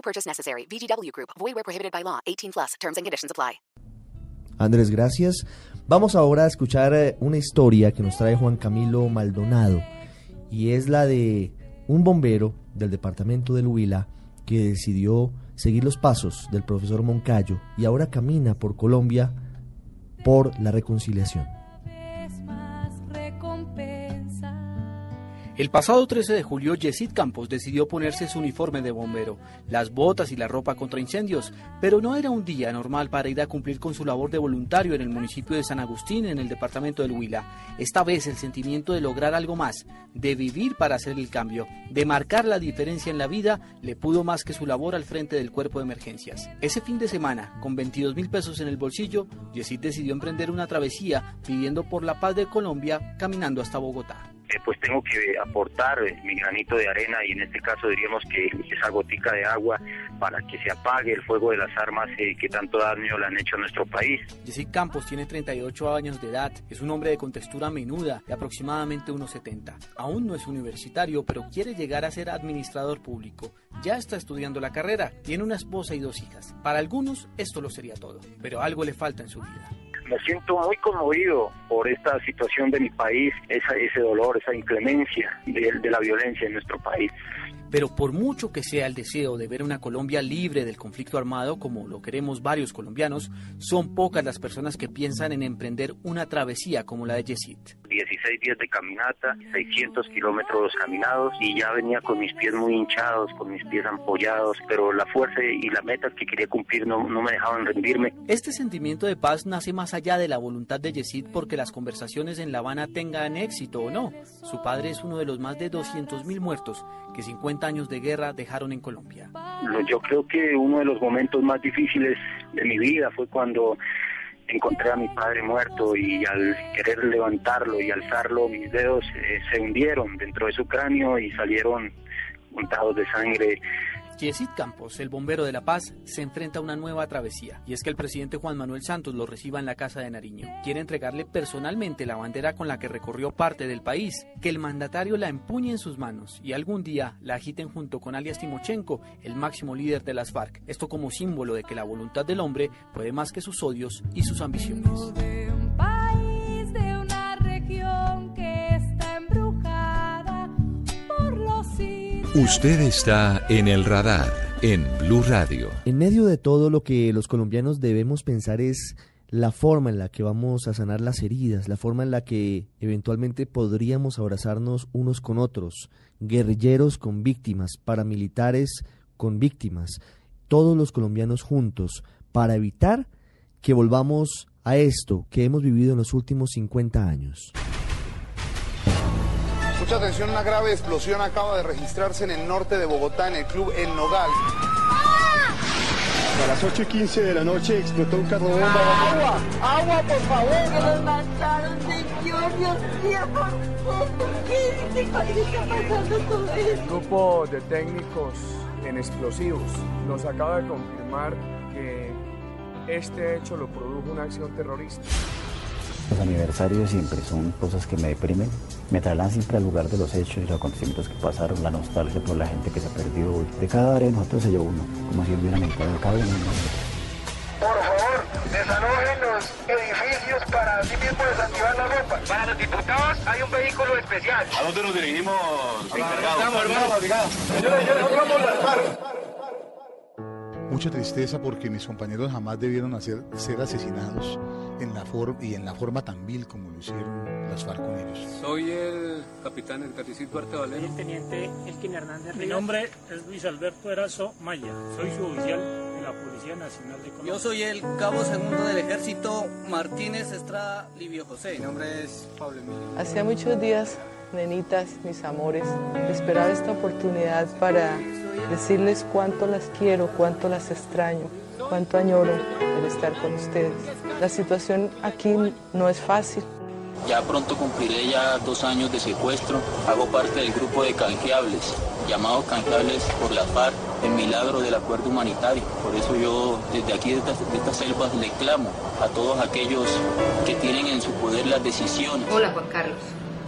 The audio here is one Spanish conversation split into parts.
No purchase necessary. VGW Group. Void where prohibited by law. 18 plus. Terms and conditions apply. Andrés, gracias. Vamos ahora a escuchar eh, una historia que nos trae Juan Camilo Maldonado y es la de un bombero del departamento del Huila que decidió seguir los pasos del profesor Moncayo y ahora camina por Colombia por la reconciliación. El pasado 13 de julio, Yesid Campos decidió ponerse su uniforme de bombero, las botas y la ropa contra incendios, pero no era un día normal para ir a cumplir con su labor de voluntario en el municipio de San Agustín, en el departamento del Huila. Esta vez el sentimiento de lograr algo más, de vivir para hacer el cambio, de marcar la diferencia en la vida, le pudo más que su labor al frente del cuerpo de emergencias. Ese fin de semana, con 22 mil pesos en el bolsillo, Yesid decidió emprender una travesía pidiendo por la paz de Colombia, caminando hasta Bogotá. Eh, pues tengo que aportar eh, mi granito de arena y en este caso diríamos que esa gotica de agua para que se apague el fuego de las armas eh, que tanto daño le han hecho a nuestro país. Jesse Campos tiene 38 años de edad, es un hombre de contextura menuda de aproximadamente 1,70. Aún no es universitario, pero quiere llegar a ser administrador público. Ya está estudiando la carrera, tiene una esposa y dos hijas. Para algunos esto lo sería todo, pero algo le falta en su vida me siento muy conmovido por esta situación de mi país, esa, ese dolor, esa inclemencia de, la violencia en nuestro país. Pero por mucho que sea el deseo de ver una Colombia libre del conflicto armado, como lo queremos varios colombianos, son pocas las personas que piensan en emprender una travesía como la de Yesid. 16 días de caminata, 600 kilómetros caminados y ya venía con mis pies muy hinchados, con mis pies ampollados, pero la fuerza y la meta que quería cumplir no, no me dejaban rendirme. Este sentimiento de paz nace más allá de la voluntad de Yesid porque las conversaciones en La Habana tengan éxito o no. Su padre es uno de los más de 200.000 muertos que 50 años de guerra dejaron en Colombia. Yo creo que uno de los momentos más difíciles de mi vida fue cuando encontré a mi padre muerto y al querer levantarlo y alzarlo, mis dedos eh, se hundieron dentro de su cráneo y salieron untados de sangre. Yesid Campos, el bombero de La Paz, se enfrenta a una nueva travesía, y es que el presidente Juan Manuel Santos lo reciba en la Casa de Nariño. Quiere entregarle personalmente la bandera con la que recorrió parte del país, que el mandatario la empuñe en sus manos y algún día la agiten junto con alias Timochenko, el máximo líder de las FARC. Esto como símbolo de que la voluntad del hombre puede más que sus odios y sus ambiciones. Usted está en el radar en Blue Radio. En medio de todo lo que los colombianos debemos pensar es la forma en la que vamos a sanar las heridas, la forma en la que eventualmente podríamos abrazarnos unos con otros, guerrilleros con víctimas, paramilitares con víctimas, todos los colombianos juntos, para evitar que volvamos a esto que hemos vivido en los últimos 50 años. Mucha atención, una grave explosión acaba de registrarse en el norte de Bogotá, en el club El Nogal. A las 8 y 15 de la noche explotó un carro bomba. ¡Agua! ¡Agua, por favor! ¡Que nos mataron, señor! ¡Dios mío! ¿Por qué? ¿Qué está pasando todo esto? Un grupo de técnicos en explosivos nos acaba de confirmar que este hecho lo produjo una acción terrorista. Los aniversarios siempre son cosas que me deprimen, me trasladan siempre al lugar de los hechos y los acontecimientos que pasaron, la nostalgia por la gente que se perdió. De cada área de nosotros se llevó uno, como si hubiera meditado cada uno. Por favor, desalojen los edificios para así mismo desactivar la ropa. Para los diputados hay un vehículo especial. ¿A dónde nos dirigimos, encargados? Estamos, hermano. Señores, ya nos vamos a armar. Mucha tristeza porque mis compañeros jamás debieron hacer, ser asesinados en la y en la forma tan vil como lo hicieron las FARC con ellos. Soy el capitán Edgaricid Duarte Valero. El teniente Elkin Hernández Mi nombre es Luis Alberto Erazo Maya. Soy su oficial de la Policía Nacional de Colombia. Yo soy el cabo segundo del ejército Martínez Estrada Livio José. Mi nombre es Pablo Emilio. Hacía muchos días, nenitas, mis amores, esperaba esta oportunidad para decirles cuánto las quiero, cuánto las extraño, cuánto añoro el estar con ustedes. La situación aquí no es fácil. Ya pronto cumpliré ya dos años de secuestro. Hago parte del grupo de canjeables, llamados canjeables por la FARC, el milagro del acuerdo humanitario. Por eso yo desde aquí, de estas, de estas selvas, le clamo a todos aquellos que tienen en su poder las decisiones. Hola Juan Carlos.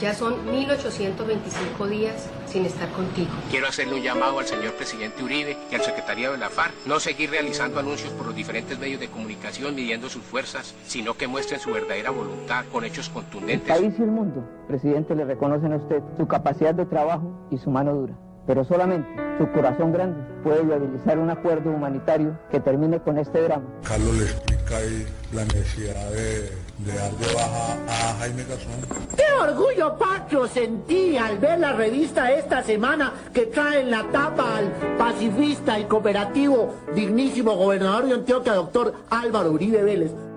Ya son 1825 días sin estar contigo. Quiero hacerle un llamado al señor presidente Uribe y al secretariado de la FARC. No seguir realizando anuncios por los diferentes medios de comunicación midiendo sus fuerzas, sino que muestren su verdadera voluntad con hechos El contundentes. país y el mundo, presidente, le reconocen a usted su capacidad de trabajo y su mano dura. Pero solamente su corazón grande puede viabilizar un acuerdo humanitario que termine con este drama. Carlos le explica ahí la necesidad de, de dar a Jaime Gazón. ¡Qué orgullo patrio sentí al ver la revista esta semana que trae en la tapa al pacifista y cooperativo dignísimo gobernador de Antioquia, doctor Álvaro Uribe Vélez!